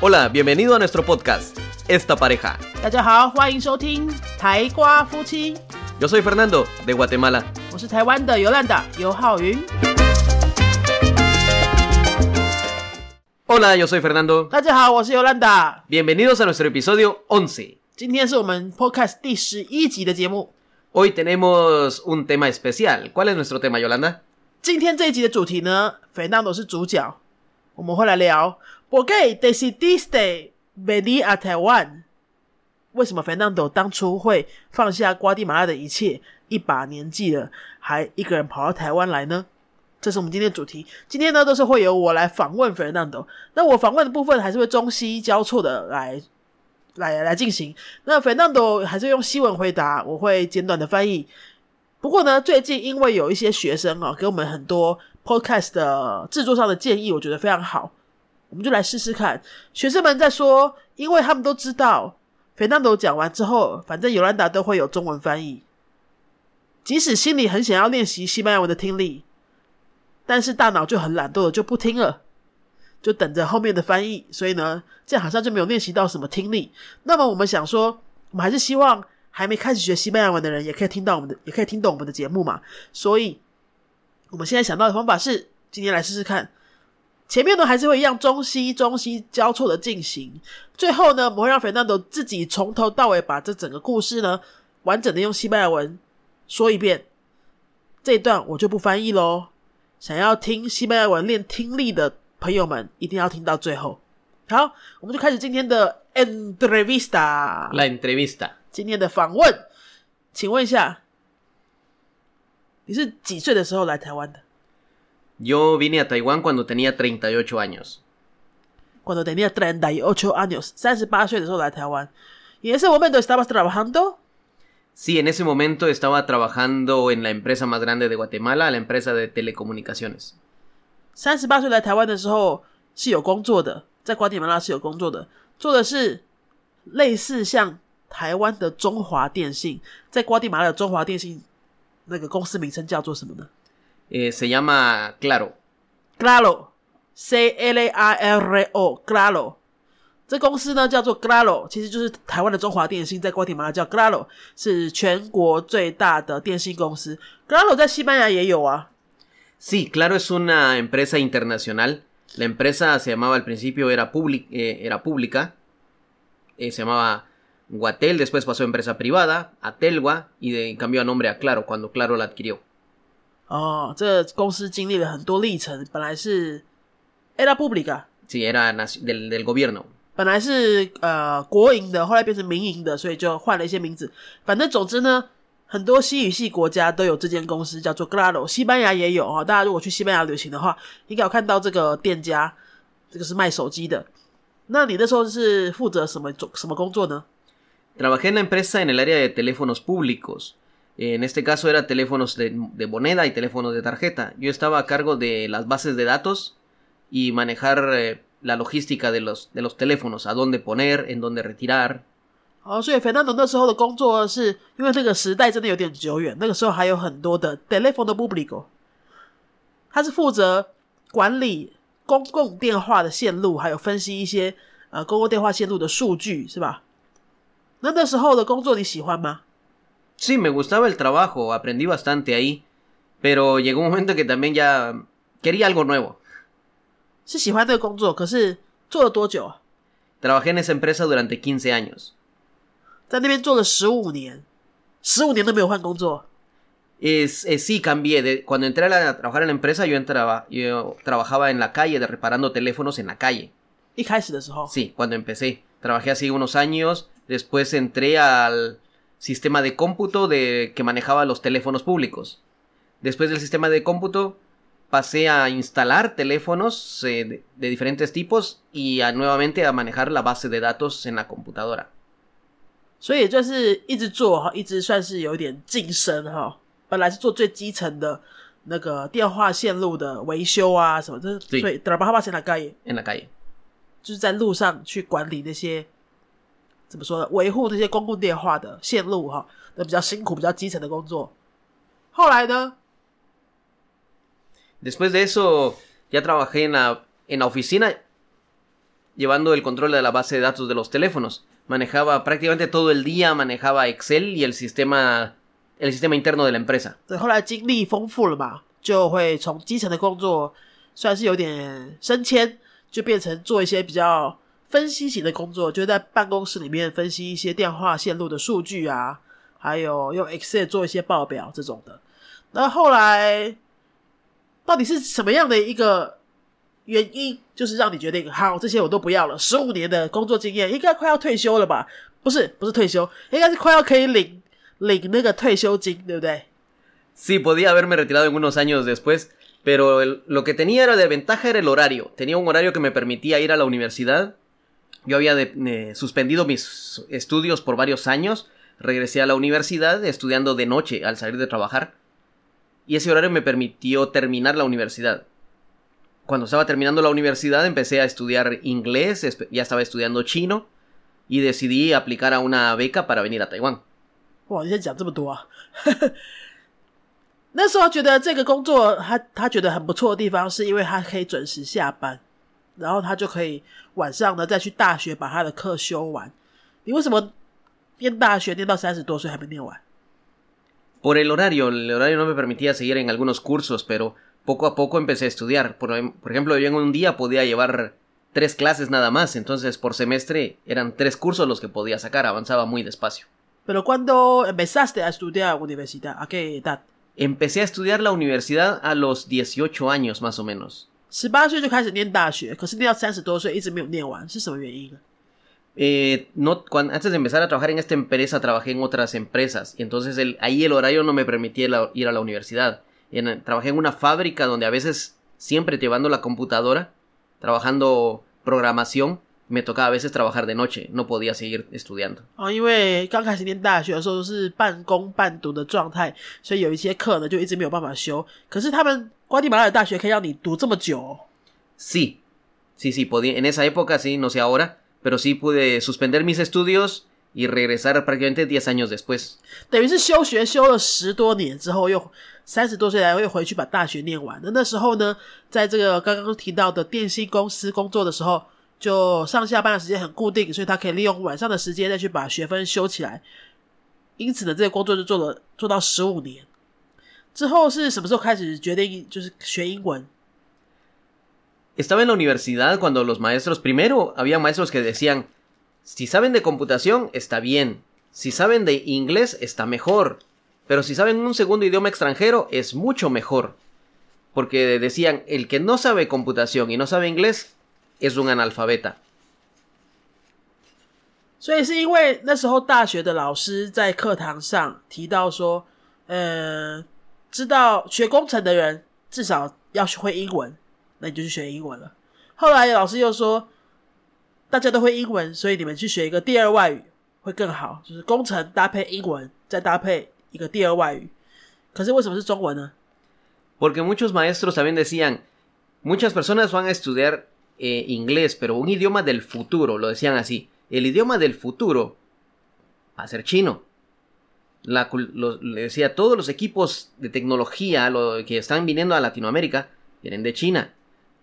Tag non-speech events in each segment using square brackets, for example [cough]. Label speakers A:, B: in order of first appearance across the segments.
A: Hola, bienvenido a nuestro podcast, Esta Pareja.
B: 大家好，欢迎收听台瓜夫妻，
A: Yo soy Fernando, de Guatemala.
B: 我是台湾的尤兰达尤浩云。
A: Hola, yo soy Fernando.
B: 大家好，我是尤兰达。
A: Bienvenidos a nuestro episodio 11.
B: 今天是我们 Podcast 第十一集的节目。
A: Hoy tenemos un tema especial. ¿Cuál es nuestro tema, Yolanda?
B: 今天这一集的主题呢，Fernando 是主角，我们会来聊 我给 d e c i d i s t e v e n i a Taiwan 为什么 Fernando 当初会放下瓜地马拉的一切，一把年纪了，还一个人跑到台湾来呢？这是我们今天的主题。今天呢，都是会由我来访问 Fernando。那我访问的部分还是会中西交错的来来来进行。那 Fernando 还是用西文回答，我会简短的翻译。不过呢，最近因为有一些学生啊，给我们很多 podcast 的制作上的建议，我觉得非常好，我们就来试试看。学生们在说，因为他们都知道 Fernando 讲完之后，反正尤兰达都会有中文翻译，即使心里很想要练习西班牙文的听力，但是大脑就很懒惰的就不听了，就等着后面的翻译。所以呢，这样好像就没有练习到什么听力。那么我们想说，我们还是希望还没开始学西班牙文的人也可以听到我们的，也可以听懂我们的节目嘛。所以我们现在想到的方法是，今天来试试看。前面呢还是会一样中西中西交错的进行，最后呢我们会让 Fernando 自己从头到尾把这整个故事呢完整的用西班牙文说一遍。这一段我就不翻译喽。想要听西班牙文练听力的朋友们，一定要听到最后。好，我们就开始今天的 entrevista. 今天的访问。请问一下，你是几岁的时候来台湾的？
A: Yo vine a Taiwán cuando tenía 38 años.
B: cuando tenía 38 años，三十八岁的时候来台湾。Y en ese momento estabas trabajando
A: Sí, en ese momento estaba trabajando en la empresa más grande de Guatemala, la empresa de telecomunicaciones.
B: 三十八岁来台湾的时候是有工作的，在瓜地马拉是有工作的，做的是类似像台湾的中华电信，在瓜地马拉的中华电信那个公司名称叫做什么呢
A: Eh, se llama Claro.
B: ？Claro，C L A R R O，Claro。这公司呢叫做 Claro，其实就是台湾的中华电信，在瓜地马拉叫 Claro，是全国最大的电信公司。Claro 在西班牙也有啊。
A: Sí, Claro es una empresa internacional. La empresa se llamaba al principio era, public- eh, era pública. Eh, se llamaba Guatel, después pasó a empresa privada, a Telgua, y de, cambió a nombre a Claro cuando Claro la adquirió.
B: 哦，这公司经历了很多历程，本来是 Era
A: Pública，Sí, era del, del gobierno.
B: 本来是呃国营的，后来变成民营的，所以就换了一些名字。反正总之呢，很多西语系国家都有这间公司，叫做 Claro，西班牙也有啊。大家如果去西班牙旅行的话，应该有看到这个店家，这个是卖手机的。那你那时候是负责什么什么工作呢
A: ？Trabajé en la empresa en el área de teléfonos públicos. En este caso era teléfonos de, de moneda y teléfonos de tarjeta. Yo estaba a cargo de las bases de datos y manejar eh, la logística de los, de los teléfonos, a dónde poner, en dónde retirar.
B: 哦，所以 Fernando 那时候的工作是因为那个时代真的有点久远，那个时候还有很多的 telefono público，他是负责管理公共电话的线路，还有分析一些呃公共电话线路的数据，是吧？那那时候的工作你喜欢吗？
A: sí, me gustaba el trabajo, aprendí bastante ahí, pero llegó un momento que también ya quería algo nuevo. Trabajé en esa empresa durante 15 años. Es, es, sí, cambié. Cuando entré a, trabajar en la empresa, yo, entraba, yo trabajaba en la calle, de, reparando teléfonos en la calle. Sí, cuando empecé. Trabajé así unos años. Después entré al, sistema de cómputo de que manejaba los teléfonos públicos. Después del sistema de cómputo pasé a instalar teléfonos eh, de, de diferentes tipos y a, nuevamente a manejar la base de datos en la computadora.
B: 所以就是一直做哈，一直算是有一点晋升哈。本来是做最基层的那个电话线路的维修啊什么的，
A: 对
B: 所以 trabaja en la calle，
A: en la calle.
B: 就是在路上去管理那些 怎么说呢，维护那些公共电话的线路哈，那比较辛苦、比较基层的工作。后来呢，
A: Después de eso, ya trabajé en la, en la oficina. llevando el control de la base de datos de los teléfonos. Manejaba prácticamente todo el día, manejaba Excel y el sistema, el sistema interno de la empresa.
B: 对，后来经历丰富了嘛，就会从基层的工作算是有点升迁，就变成做一些比较 分析型的工作，就是在办公室里面分析一些电话线路的数据啊，还有用 Excel 做一些报表这种的。那后来到底是什么样的一个原因，就是让你决定好这些我都不要了？十五年的工作经验，应该快要退休了吧？不是，不是退休，应该是快要可以领领那个退休金，对不对
A: ？Sí, podía haberme retirado en unos años después, pero el- lo que tenía era de ventaja era el horario. Tenía un horario que me permitía ir a la universidad. Yo había de- eh, suspendido mis estudios por varios años. Regresé a la universidad estudiando de noche al salir de trabajar. Y ese horario me permitió terminar la universidad. Cuando estaba terminando la universidad empecé a estudiar inglés, espe- ya estaba estudiando chino y decidí aplicar a una beca para venir a Taiwán.
B: 哇，你先讲这么多啊！[laughs] 那时候觉得这个工作他他觉得很不错的地方，是因为他可以准时下班， 然后他就可以晚上呢再去大学把他的课修完。你为什么念大学念到三十多岁还没念完？
A: Por el horario, el horario no me permitía seguir en algunos cursos, pero poco a poco empecé a estudiar. Por, em- por ejemplo, yo en un día podía llevar tres clases nada más, entonces por semestre eran tres cursos los que podía sacar, avanzaba muy despacio.
B: Pero cuando empezaste a estudiar universidad, ¿a qué edad？
A: Empecé a estudiar la universidad a los 18 años más o menos.
B: 十八岁就开始念大学，可是念到三十多岁一直没有念完，是什么原因呢？
A: Eh, no, cuan- antes de empezar a trabajar en esta empresa, trabajé en otras empresas, y entonces el- ahí el horario no me permitía la- ir a la universidad. En- trabajé en una fábrica donde a veces, siempre llevando la computadora, trabajando programación, me tocaba a veces trabajar de noche, no podía seguir estudiando.
B: 哦，因为刚开始念大学的时候是半工半读的状态，所以有一些课呢就一直没有办法修。可是他们瓜地马拉的大学可以让你读这么久哦、
A: Sí, sí, sí, podía, en esa época sí, no sé ahora, pero sí pude suspender mis estudios y regresar prácticamente 10 años después.
B: 等于是休学修了十多年之后，又三十多岁来又回去把大学念完。那那时候呢，在这个刚刚提到的电信公司工作的时候， 就上下班的时间很固定，所以他可以利用晚上的时间再去把学分修起来。因此呢，这个工作就做了做到十五年。之后是什么时候开始决定就是学英文？
A: Estaba en la universidad cuando los maestros, primero había maestros que decían, si saben de computación está bien, si saben de inglés está mejor, pero si saben un segundo idioma extranjero es mucho mejor. Porque decían, el que no sabe computación y no sabe inglés es un analfabeta.
B: 所以是因为那时候大学的老师在课堂上提到说，呃，知道学工程的人至少要会英文，那你就去学英文了。后来老师又说，大家都会英文，所以你们去学一个第二外语会更好，就是工程搭配英文，再搭配一个第二外语。可是为什么是中文呢？
A: Porque muchos maestros también decían, muchas personas van a estudiar eh, inglés, pero un idioma del futuro, lo decían así. El idioma del futuro va a ser chino. La cul- lo- le decía, todos los equipos de tecnología lo, que están viniendo a Latinoamérica vienen de China.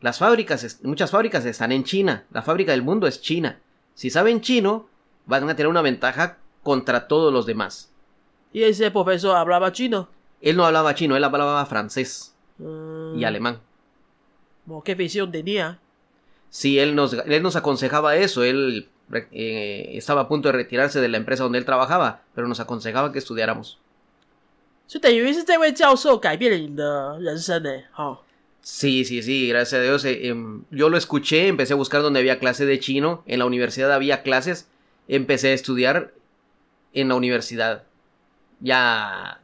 A: Las fábricas, muchas fábricas están en China. La fábrica del mundo es China. Si saben chino, van a tener una ventaja contra todos los demás.
B: Y ese profesor hablaba chino.
A: Él no hablaba chino, él hablaba francés
B: 嗯
A: y alemán.
B: ¿o ¿Qué visión tenía?
A: Sí, él nos, él nos aconsejaba eso, él eh, estaba a punto de retirarse de la empresa donde él trabajaba, pero nos aconsejaba que estudiáramos. Sí, sí, sí, gracias a Dios. Eh, em, yo lo escuché, empecé a buscar donde había clase de chino, en la universidad había clases, empecé a estudiar en la universidad. Ya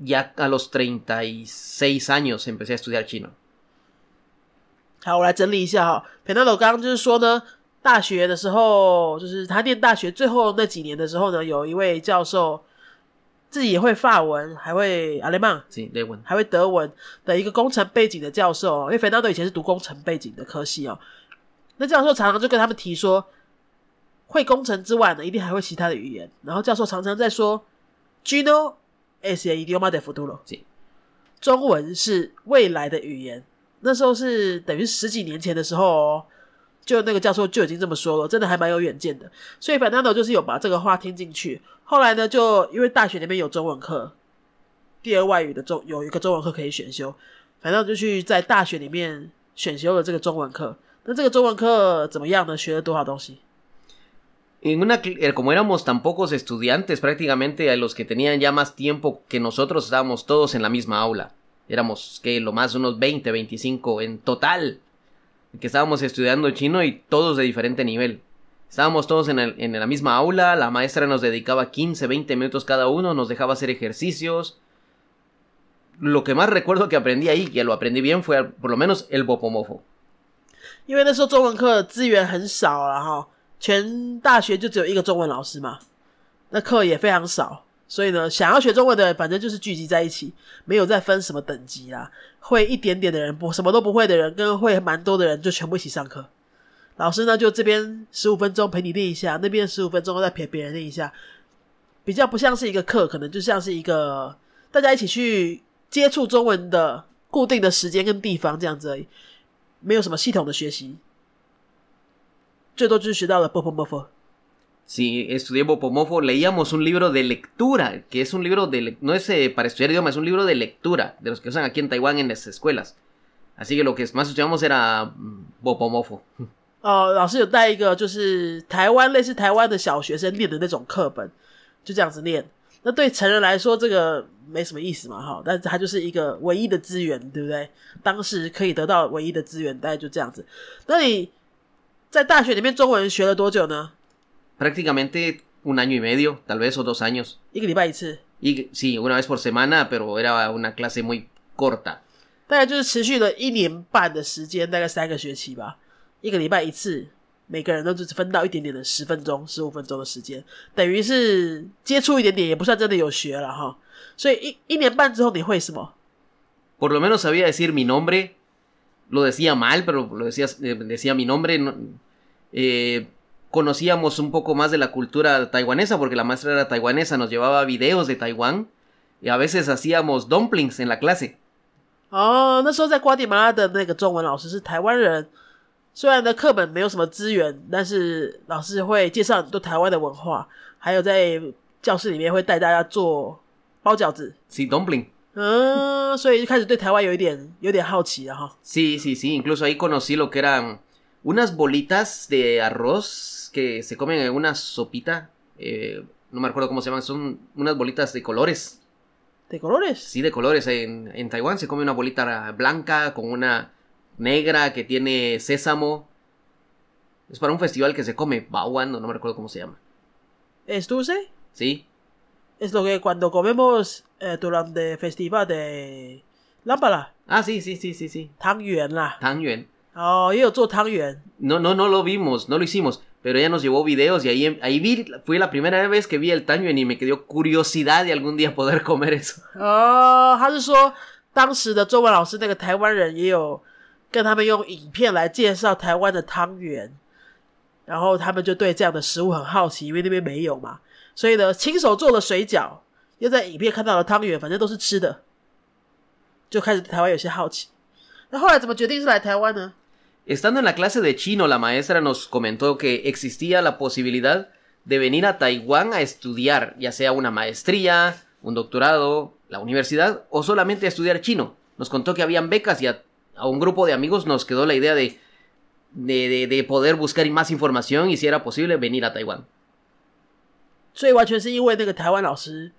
A: ya a los 36 años empecé a estudiar chino.
B: 好，我来整理一下哈。p e n a l o 刚刚就是说呢，大学的时候，就是他念大学最后那几年的时候呢，有一位教授自己也会法文，还会阿雷曼
A: bueno.
B: 还会德文的一个工程背景的教授哦。因为 Fernando 以前是读工程背景的科系哦，那教授常常就跟他们提说，会工程之外呢，一定还会其他的语言。然后教授常常在说，Gino es el idioma de
A: futuro，Sí.
B: 中文是未来的语言。那时候是等于十几年前的时候哦就那个教授就已经这么说了，真的还蛮有远见的。所以 Fernando 就是有把这个话听进去。后来呢，就因为大学里面有中文课，第二外语的中有一个中文课可以选修，反正就去在大学里面选修了这个中文课。那这个中文课怎么样呢？学了多少东西
A: ？En una, como éramos tan pocos estudiantes, prácticamente a los que tenían ya más tiempo que nosotros estábamos todos en la misma aula. Éramos, que lo más unos 20, 25 en total, que estábamos estudiando chino y todos de diferente nivel. Estábamos todos en, el- en la misma aula, la maestra nos dedicaba 15, 20 minutos cada uno, nos dejaba hacer ejercicios. Lo que más recuerdo que aprendí ahí, que lo aprendí bien, fue por lo menos el bopomofo.
B: 因为那时候中文课资源很少了哈，全大学就只有一个中文老师嘛，那课也非常少， 所以呢，想要学中文的，反正就是聚集在一起，没有再分什么等级啦。会一点点的人，不什么都不会的人，跟会蛮多的人，就全部一起上课。老师呢，就这边十五分钟陪你练一下，那边十五分钟再陪别人练一下，比较不像是一个课，可能就像是一个大家一起去接触中文的固定的时间跟地方这样子而已。没有什么系统的学习，最多就是学到了 b o p o m o f o
A: Sí, estudié Bopomofo, leíamos un libro de lectura, que es un libro de... le- no es eh, para estudiar idioma, es un libro de lectura, de los que usan aquí en Taiwán en las escuelas. Así que lo que más estudiamos era mm, Bopomofo.
B: 哦，老师有带一个就是台湾类似台湾的小学生念的那种课本，就这样子念。那对成人来说，这个没什么意思嘛，哈，但是它就是一个唯一的资源，对不对？当时可以得到唯一的资源，大概就这样子。那你在大学里面中文学了多久呢？ [laughs]
A: Prácticamente un año y medio, tal vez, o dos años.
B: 一个礼拜一次，
A: Y sí, una vez por semana, pero era una clase muy corta.
B: 大概就是持续了一年半的时间，大概三个学期吧，一个礼拜一次，每个人都只分到一点点的十分钟、十五分钟的时间，等于是接触一点点，也不算真的有学了哈。所以一一年半之后，你会什么？
A: Por lo menos sabía decir mi nombre. Lo decía mal, pero lo decía, eh, decía mi nombre. no- eh, conocíamos un poco más de la cultura taiwanesa, porque la maestra era taiwanesa, nos llevaba videos de Taiwán. Y a veces hacíamos dumplings en la clase.
B: 哦，那时候在瓜地马拉的那个中文老师是台湾人，虽然的课本没有什么资源，但是老师会介绍很多台湾的文化，还有在教室里面会带大家做包饺子。
A: Sí, dumpling.
B: 嗯，所以就开始对台湾有一点有点好奇了哈。
A: Sí, sí, sí. Incluso ahí conocí lo que eran unas bolitas de arroz que se comen en una sopita. Eh, no me acuerdo cómo se llaman, son unas bolitas de colores.
B: ¿De colores?
A: Sí, de colores. En, en Taiwán se come una bolita blanca con una negra que tiene sésamo. Es para un festival que se come, Bawan, no, me recuerdo cómo se llama.
B: ¿Es dulce?
A: Sí.
B: Es lo que cuando comemos eh, durante el festival de lámpara.
A: Ah, sí, sí, sí, sí, sí.
B: Yuan ah. la.
A: Tan
B: yuan. 也有做汤圆。
A: No, no, no lo vimos, no lo hicimos. Pero ella nos llevó videos y ahí, ahí vi, fue la primera vez que vi el Tangyuan y me quedó curiosidad de algún día poder comer eso.
B: 哦，他是说当时的中文老师那个台湾人也有跟他们用影片来介绍台湾的汤圆，然后他们就对这样的食物很好奇，因为那边没有嘛，所以呢，亲手做了水饺，又在影片看到了汤圆，反正都是吃的，就开始对台湾有些好奇。那后来怎么决定是来台湾呢？
A: Estando en la clase de chino, la maestra nos comentó que existía la posibilidad de venir a Taiwán a estudiar, ya sea una maestría, un doctorado, la universidad o solamente a estudiar chino. Nos contó que habían becas y a, a un grupo de amigos nos quedó la idea de, de, de- de poder buscar más información y si era posible venir a Taiwán.
B: 所以完全是因为那个台湾老师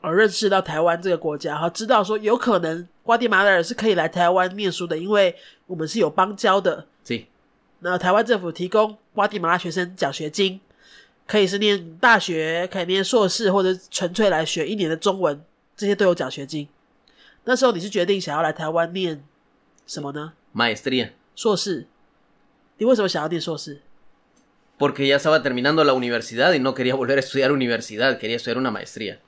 B: 而认识到台湾这个国家，哈，知道说有可能瓜地马拉人是可以来台湾念书的，因为我们是有邦交的。
A: Sí.
B: 那台湾政府提供瓜地马拉学生奖学金，可以是念大学，可以念硕士，或者纯粹来学一年的中文，这些都有奖学金。那时候你是决定想要来台湾念什么呢
A: ？Maestría.
B: 硕士。你为什么想要念硕士
A: ？Porque ya estaba terminando la universidad y no quería volver a estudiar universidad, quería estudiar una maestría.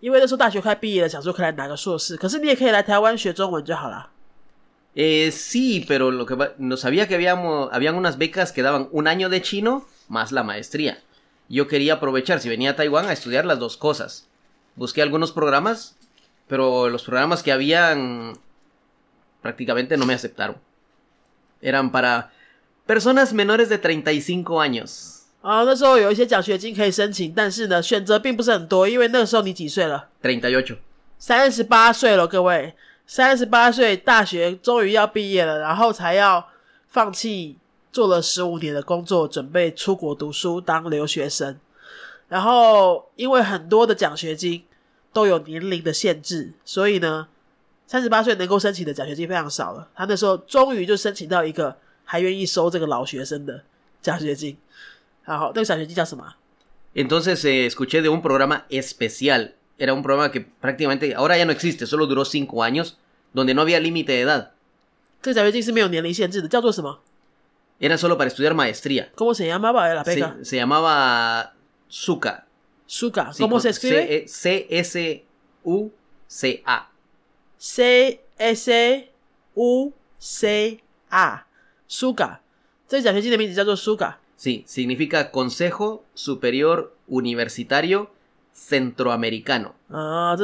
B: 因为那时候大学快毕业了，想说可以来拿个硕士，可是你也可以来台湾学中文就好了。
A: Eh, sí, pero lo que va- no sabía que habíamos, habían unas becas que daban un año de chino más la maestría. Yo quería aprovechar, si venía a Taiwán, a estudiar las dos cosas. Busqué algunos programas, pero los programas que habían prácticamente no me aceptaron. Eran para Personas menores de 35 años.
B: 啊，那时候有一些奖学金可以申请，但是呢，选择并不是很多，因为那个时候你几岁了
A: ？38.
B: 三十八岁了，各位，三十八岁，大学终于要毕业了，然后才要放弃做了十五年的工作，准备出国读书当留学生。然后因为很多的奖学金都有年龄的限制，所以呢，三十八岁能够申请的奖学金非常少了。他那时候终于就申请到一个还愿意收这个老学生的奖学金。然后那个奖学金叫什么啊？
A: Entonces eh, escuché de un programa especial. Era un programa que prácticamente ahora ya no existe, solo duró 5 años, donde no había límite de edad.
B: 这个奖学金是没有年龄限制的，叫做什么
A: Era solo para estudiar maestría.
B: ？¿Cómo se llamaba la beca?
A: Se, se llamaba SUCA.
B: Suga.
A: Sí,
B: ¿Cómo
A: con
B: se escribe?
A: C-S-U-C-A.
B: C S U C A Suga，这个奖学金的名字叫做 Suga。
A: Sí, significa Consejo Superior Universitario Centroamericano.
B: Ah,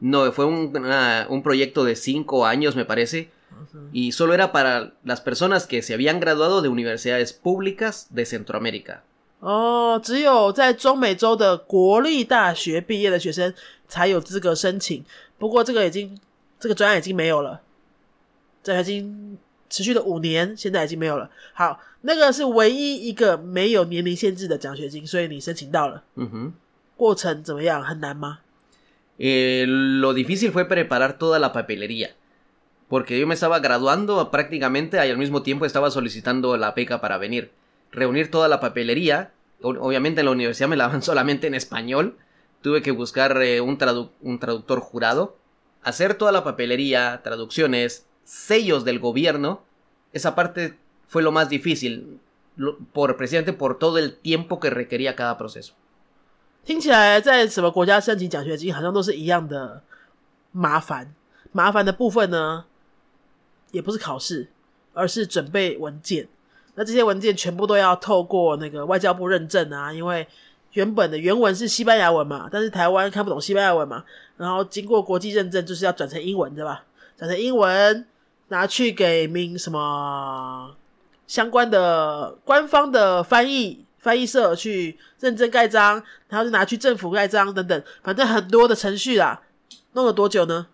A: No, fue un, una, un proyecto de cinco años, me parece, y solo era para las personas que se habían graduado de universidades públicas de Centroamérica.
B: Oh, 只有在中美洲的国立大学毕业的学生才有资格申请。不过这个已经这个专案已经没有了，奖学金持续了五年，现在已经没有了。好，那个是唯一一个没有年龄限制的奖学金，所以你申请到了。
A: Ujú.
B: 过程怎么样？很难吗？
A: Eh, lo difícil fue preparar toda la papelería, porque yo me estaba graduando prácticamente y al mismo tiempo estaba solicitando la beca para venir. Reunir toda la papelería, o- obviamente en la universidad me la daban [laughs] solamente en español, tuve que buscar eh, un, tradu- un traductor jurado, hacer toda la papelería, traducciones, sellos del gobierno, esa parte fue lo más difícil, lo- por, precisamente por todo el tiempo que requería cada proceso.
B: 听起来在什么国家申请奖学金好像都是一样的麻烦。麻烦的部分呢，也不是考试，而是准备文件。那这些文件全部都要透过那个外交部认证啊，因为原本的原文是西班牙文嘛，但是台湾看不懂西班牙文嘛，然后经过国际认证，就是要转成英文，对吧？转成英文，拿去给民什么相关的官方的翻译翻译社去认证盖章，然后就拿去政府盖章等等，反正很多的程序啦。弄了多久呢？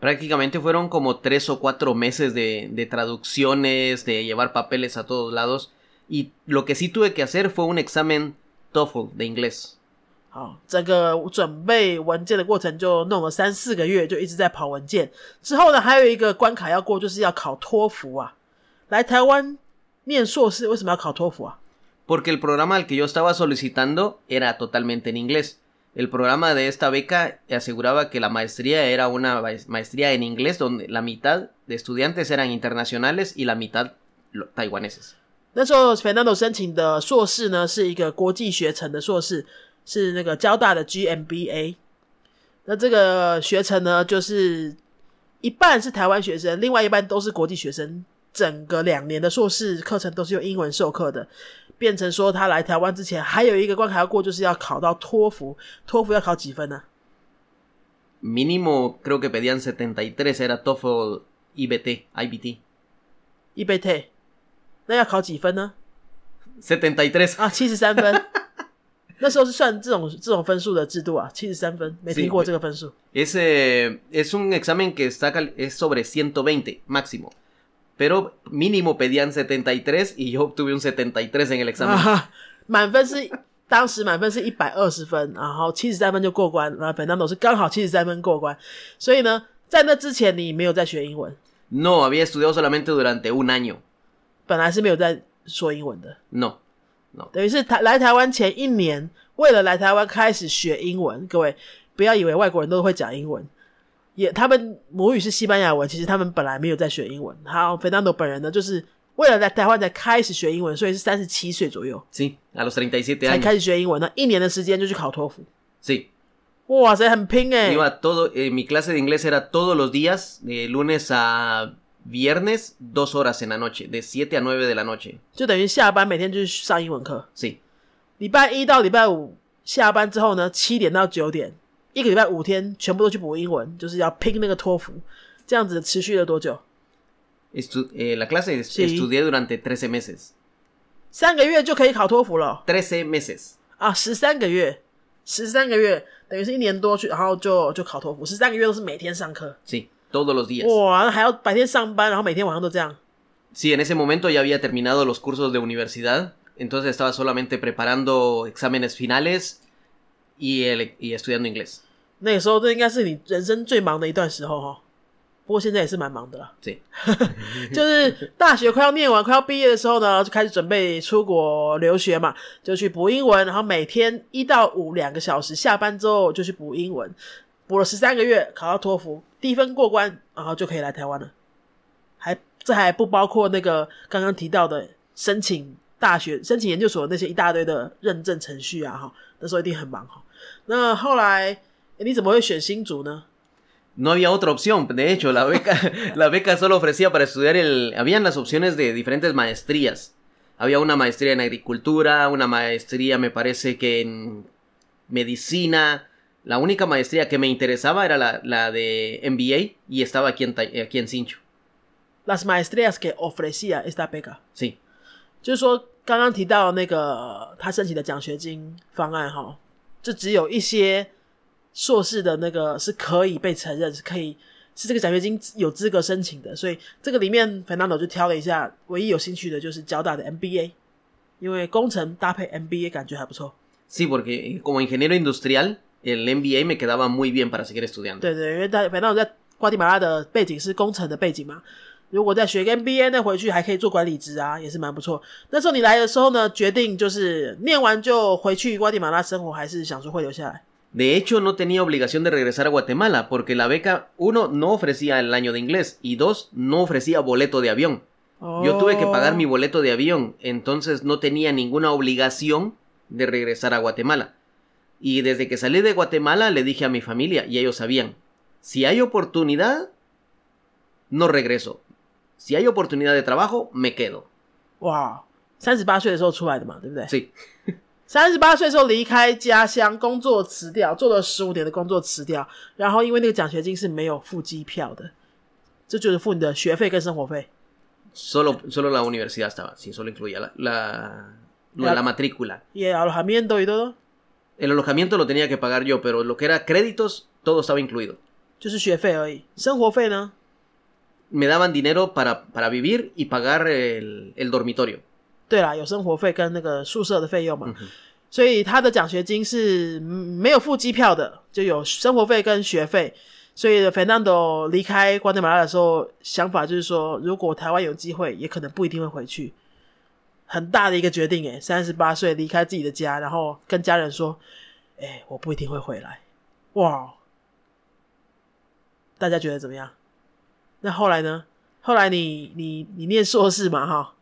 A: Prácticamente fueron como tres o cuatro meses de, de traducciones, de llevar papeles a todos lados. Y lo que sí tuve que hacer fue un examen TOEFL de inglés.
B: 好，整个准备文件的过程就弄了三四个月，就一直在跑文件。之后呢，还有一个关卡要过，就是要考托福啊。来台湾念硕士，为什么要考托福啊
A: ？Porque el programa al que yo estaba solicitando era totalmente en inglés. El programa de esta beca aseguraba que la maestría era una ma- maestría en inglés donde la mitad de estudiantes eran internacionales y la mitad taiwaneses.
B: 那时候 Fernando 申请的硕士呢，是一个国际学程的硕士，是那个交大的 GMBA。那这个学程呢，就是一半是台湾学生，另外一半都是国际学生。整个两年的硕士课程都是用英文授课的，变成说他来台湾之前还有一个关卡要过，就是要考到托福。托福要考几分呢、
A: Mínimo creo que pedían 73, era TOEFL IBT, IBT.
B: IBT，，那要考几分呢
A: ？73.
B: 啊，七十三分。那时候是算这种这种分数的制度啊，七十三分，没听过这个分数。
A: Es, eh, es un examen que está cal- es sobre 120 máximo. Pero mínimo pedían 73 y yo obtuve un 73 en el examen.
B: 啊，满分是当时满分是一百二十分，然后七十三分就过关，然后本当都是刚好七十三分过关。所以呢，在那之前你没有在学英文
A: ，No, había estudiado solamente durante un año.
B: 本来是没有在说英文的
A: ，No.
B: 等于是台来台湾前一年，为了来台湾开始学英文。各位不要以为外国人都会讲英文，也他们母语是西班牙文，其实他们本来没有在学英文。好，Fernando 本人呢，就是为了来台湾才开始学英文，所以是三十七岁左右
A: Sí, a los 37
B: 才.开始学英文。那一年的时间就去考托福
A: ，Sí.
B: 哇塞，很拼哎、
A: Iba todo, eh, mi clase de inglés era todos los días, de lunes a viernes, dos horas en la noche, de 7 a 9 de la noche.
B: 就等于下班每天就是上英文课
A: ，Sí.
B: 礼拜一到礼拜五下班之后呢，七点到九点，一个礼拜五天全部都去补英文，就是要拼那个托福，这样子持续了多久
A: ？Estu- eh, la clase estudié durante 13 meses.
B: 三个月就可以考托福了
A: 13 meses.
B: 啊，十三个月，十三个月等于是一年多去，然后就就考托福，十三个月都是每天上课
A: ，Sí, todos los días.
B: 哇，那还要白天上班，然后每天晚上都这样。
A: Sí, en ese momento ya había terminado los cursos de universidad, entonces estaba solamente preparando exámenes finales y, el- y estudiando inglés.
B: 那个时候，这应该是你人生最忙的一段时候哈。不过现在也是蛮忙的啦
A: ，Sí.
B: 就是大学快要念完、快要毕业的时候呢，就开始准备出国留学嘛，就去补英文，然后每天一到五两个小时，下班之后就去补英文，补了十三个月，考到托福，低分过关，然后就可以来台湾了。还这还不包括那个刚刚提到的申请大学、申请研究所那些一大堆的认证程序啊，哈，那时候一定很忙哈。那后来你怎么会选新竹呢
A: ？No había otra opción, de hecho, la beca, la beca solo ofrecía para estudiar el... Habían las opciones de diferentes maestrías. Había una maestría en agricultura, una maestría me parece que en medicina. La única maestría que me interesaba era la, la de MBA y estaba aquí en, Tai- aquí en Sincho.
B: Las maestrías que ofrecía esta beca。
A: Sí.
B: 就是说，刚刚提到那个他申请的奖学金方案哈，就只有一些硕士的那个是可以被承认，是可以是这个奖学金有资格申请的，所以这个里面 Fernando 就挑了一下，唯一有兴趣的就是交大的 MBA，因为工程搭配 MBA 感觉还不错。
A: Sí, porque como ingeniero industrial, el MBA me quedaba muy bien para seguir estudiando.
B: 对对，因为在 Fernando 在瓜地马拉的背景是工程的背景嘛，如果再学个 MBA 呢，回去还可以做管理职啊，也是蛮不错。那时候你来的时候呢，决定就是念完就回去瓜地马拉生活，还是想说会留下来？
A: De hecho, no tenía obligación de regresar a Guatemala, porque la beca, uno, no ofrecía el año de inglés, y dos, no ofrecía boleto de avión. Yo tuve que pagar mi boleto de avión, entonces no tenía ninguna obligación de regresar a Guatemala. Y desde que salí de Guatemala le dije a mi familia, y ellos sabían, si hay oportunidad, no regreso. Si hay oportunidad de trabajo, me quedo.
B: 哇，三十八岁的时候出来的嘛，对不对？
A: Sí.
B: 三十八岁的时候离开家乡，工作辞掉，做了十五年的工作辞掉，然后因为那个奖学金是没有付机票的，这就是付你的学费跟生活费。
A: Solo, [laughs] solo la universidad estaba, sí, solo incluía la, la, lo de
B: La-
A: la matrícula.
B: y alojamiento y todo，
A: El alojamiento lo tenía que pagar yo, pero lo que era créditos, todo estaba incluido.
B: 就是学费而已。生活费呢？
A: Me daban dinero para, para vivir y pagar el, el dormitorio.
B: 对啦，有生活费跟那个宿舍的费用嘛，所以他的奖学金是嗯没有付机票的，就有生活费跟学费。所以 Fernando 离开瓜地马拉的时候，想法就是说，如果台湾有机会，也可能不一定会回去。 很大的一个决定诶，三十八岁离开自己的家，然后跟家人说：“哎，我不一定会回来。”哇，大家觉得怎么样？那后来呢？后来你你你念硕士嘛，哈，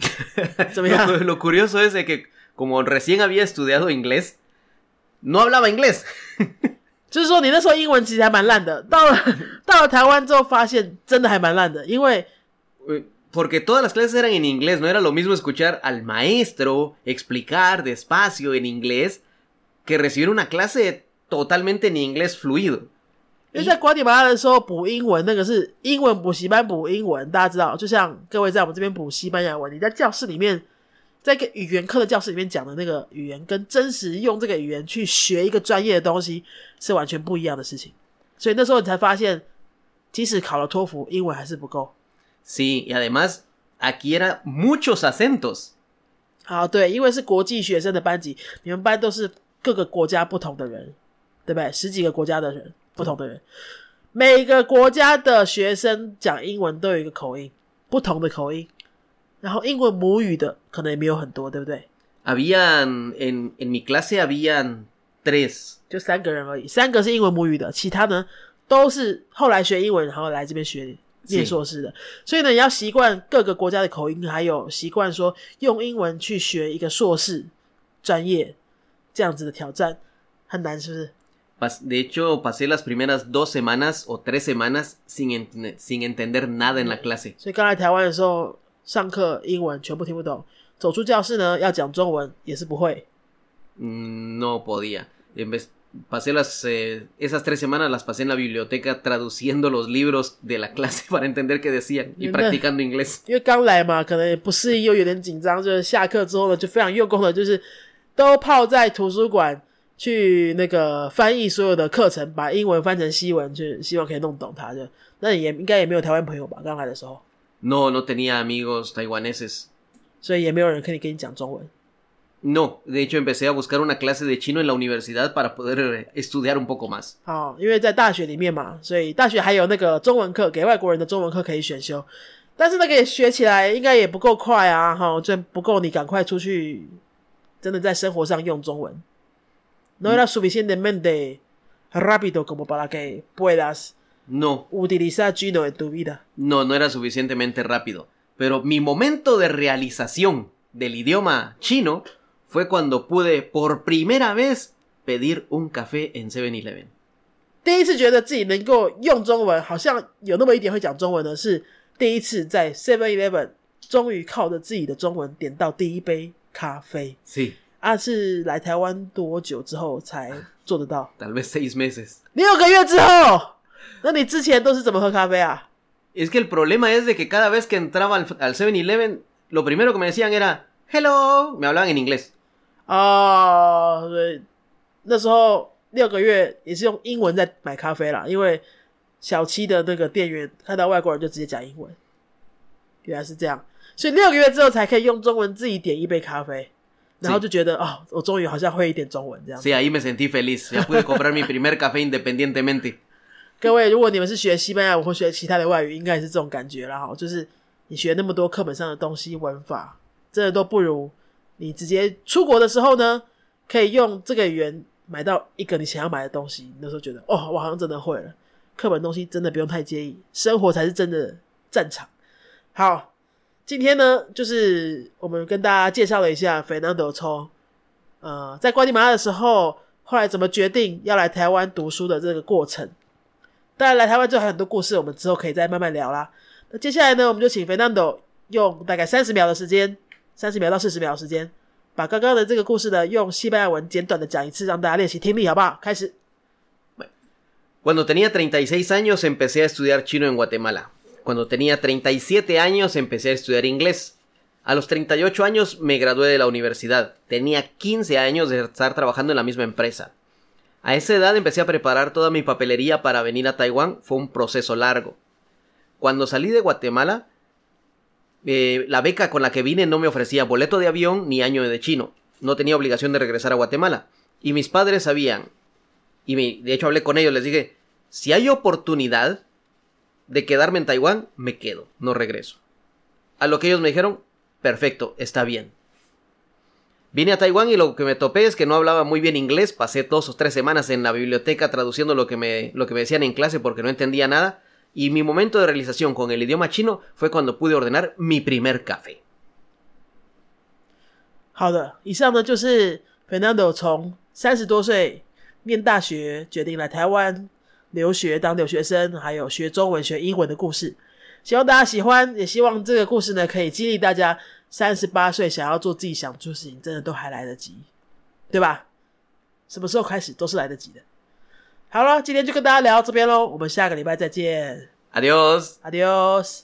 B: [laughs] 怎么样
A: ？lo, [laughs] lo curioso es que como recién había estudiado inglés, no hablaba inglés [laughs]
B: 就是说，你那时候英文其实还蛮烂的，到了到了台湾之后，发现真的还蛮烂的，因为
A: Eh, Porque todas las clases eran en inglés, no era lo mismo escuchar al maestro explicar despacio en inglés que recibir una clase totalmente en inglés fluido.
B: 因为在瓜地马拉的时候补英文，那个是英文补习班补英文，大家知道，就像各位在我们这边补西班牙文，你在教室里面，在一个语言课的教室里面讲的那个语言，跟真实用这个语言去学一个专业的东西是完全不一样的事情。所以那时候你才发现，即使考了托福，英文还是不够。
A: Sí, y además aquí era muchos acentos.
B: 好，对，因为是国际学生的班级，你们班都是各个国家不同的人，对不对？十几个国家的人，不同的人，每个国家的学生讲英文都有一个口音，不同的口音。然后英文母语的可能也没有很多，对不对
A: ？Habían, en, en mi clase habían tres.
B: 就三个人而已，三个是英文母语的，其他呢都是后来学英文，然后来这边学念硕士的。所以呢，你要习惯各个国家的口音，还有习惯说用英文去学一个硕士专业这样子的挑战，很难，是不是
A: ？De hecho, pasé las primeras dos semanas o tres semanas sin, ent- sin entender nada en la clase.
B: 所以刚来台湾的时候，上课英文全部听不懂，走出教室呢要讲中文也是不会。
A: Mm, No podía. En vez- pasé las eh, esas tres semanas las pasé en la biblioteca traduciendo los libros de la clase [laughs] para entender qué decían y
B: Bien,
A: practicando inglés. [laughs]
B: 因为刚来嘛，可能不适应，又有点紧张，就是下课之后呢，就非常用功的，就是都泡在图书馆去那个翻译所有的课程，把英文翻成西文，就希望可以弄懂它。就那也应该也没有台湾朋友吧？刚来的时候，
A: No, [laughs] no tenía amigos taiwaneses.
B: 所以也没有人可以跟你讲中文。
A: No, de hecho empecé a buscar una clase de chino en la universidad para poder eh, estudiar un poco más.
B: 好，因为在大学里面嘛，所以大学还有那个中文课，给外国人的中文课可以选修。但是那个也学起来应该也不够快啊，哈，这不够你赶快出去，真的在生活上用中文。No era suficientemente rápido como para que puedas
A: No,
B: utilizar chino en tu vida.
A: no, no era suficientemente rápido. Pero mi momento de realización del idioma chino fue cuando pude por primera vez pedir un café en 7-Eleven.
B: 第一次觉得自己能够用中文，好像有那么一点会讲中文的是第一次在 Seven Eleven 终于靠着自己的中文点到第一杯咖啡。
A: Sí,
B: 啊，是来台湾多久之后才做得到？
A: tal [laughs] vez seis meses.
B: 六个月之后。那你之前都是怎么喝咖啡啊？
A: Es que el problema es de que cada vez que entraba al, al 7-Eleven, lo primero que me decían era, hello, me hablaban en inglés.
B: 哦，对，那时候六个月也是用英文在买咖啡啦，因为小七的那个店员看到外国人就直接讲英文，原来是这样，所以六个月之后才可以用中文自己点一杯咖啡，然后就觉得哦，我终于好像会一点中文这样。
A: Sí, ahí me sentí feliz. Ya pude comprar mi primer café independientemente.
B: 各位，如果你们是学西班牙文或学其他的外语，应该也是这种感觉啦。哈，就是你学那么多课本上的东西，文法真的都不如你直接出国的时候呢，可以用这个语言买到一个你想要买的东西。那时候觉得，哦，我好像真的会了。课本东西真的不用太介意，生活才是真的战场。好，今天呢，就是我们跟大家介绍了一下 Fernando 从呃在瓜地马拉的时候，后来怎么决定要来台湾读书的这个过程。当然，来台湾之后还有很多故事，我们之后可以再慢慢聊啦。那接下来呢，我们就请 Fernando 用大概三十秒的时间，三十秒到四十秒的时间，把刚刚的这个故事呢，用西班牙文简短的讲一次，让大家练习听力，好不好？开始。
A: Cuando tenía 36 años empecé a estudiar chino en Guatemala. Cuando tenía 37 años empecé a estudiar inglés. A los 38 años me gradué de la universidad. Tenía 15 años de estar trabajando en la misma empresa. A esa edad empecé a preparar toda mi papelería para venir a Taiwán. Fue un proceso largo. Cuando salí de Guatemala, eh, la beca con la que vine no me ofrecía boleto de avión ni año de chino. No tenía obligación de regresar a Guatemala. Y mis padres sabían. Y me- de hecho hablé con ellos, les dije, si hay oportunidad de quedarme en Taiwán, me quedo, no regreso. A lo que ellos me dijeron, perfecto, está bien. Vine a Taiwán y lo que me topé es que no hablaba muy bien inglés, pasé dos o tres semanas en la biblioteca traduciendo lo que me, lo que me decían en clase porque no entendía nada, y mi momento de realización con el idioma chino fue cuando pude ordenar mi primer café.
B: 好的，以上呢就是 Fernando 从三十多岁念大学，决定来台湾留学当留学生，还有学中文、学英文的故事。希望大家喜欢，也希望这个故事呢可以激励大家，三十八岁想要做自己想做的事情，真的都还来得及，对吧？什么时候开始都是来得及的。好了，今天就跟大家聊到这边喽，我们下个礼拜再见 Adiós.，Adios。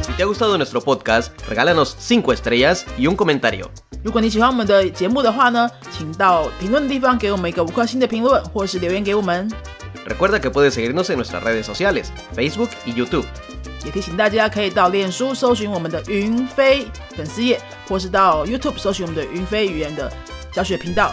A: Si te ha gustado nuestro podcast, regálanos 5 estrellas y un comentario.
B: 如果你喜欢我们的节目的话呢，请到评论的地方给我们一个五颗星的评论，或是留言给我们。
A: Recuerda que puedes seguirnos en nuestras redes sociales, Facebook y YouTube.
B: 也提醒大家可以到脸书搜寻我们的云飞粉丝页，或是到 YouTube 搜寻我们的云飞语言的教学频道，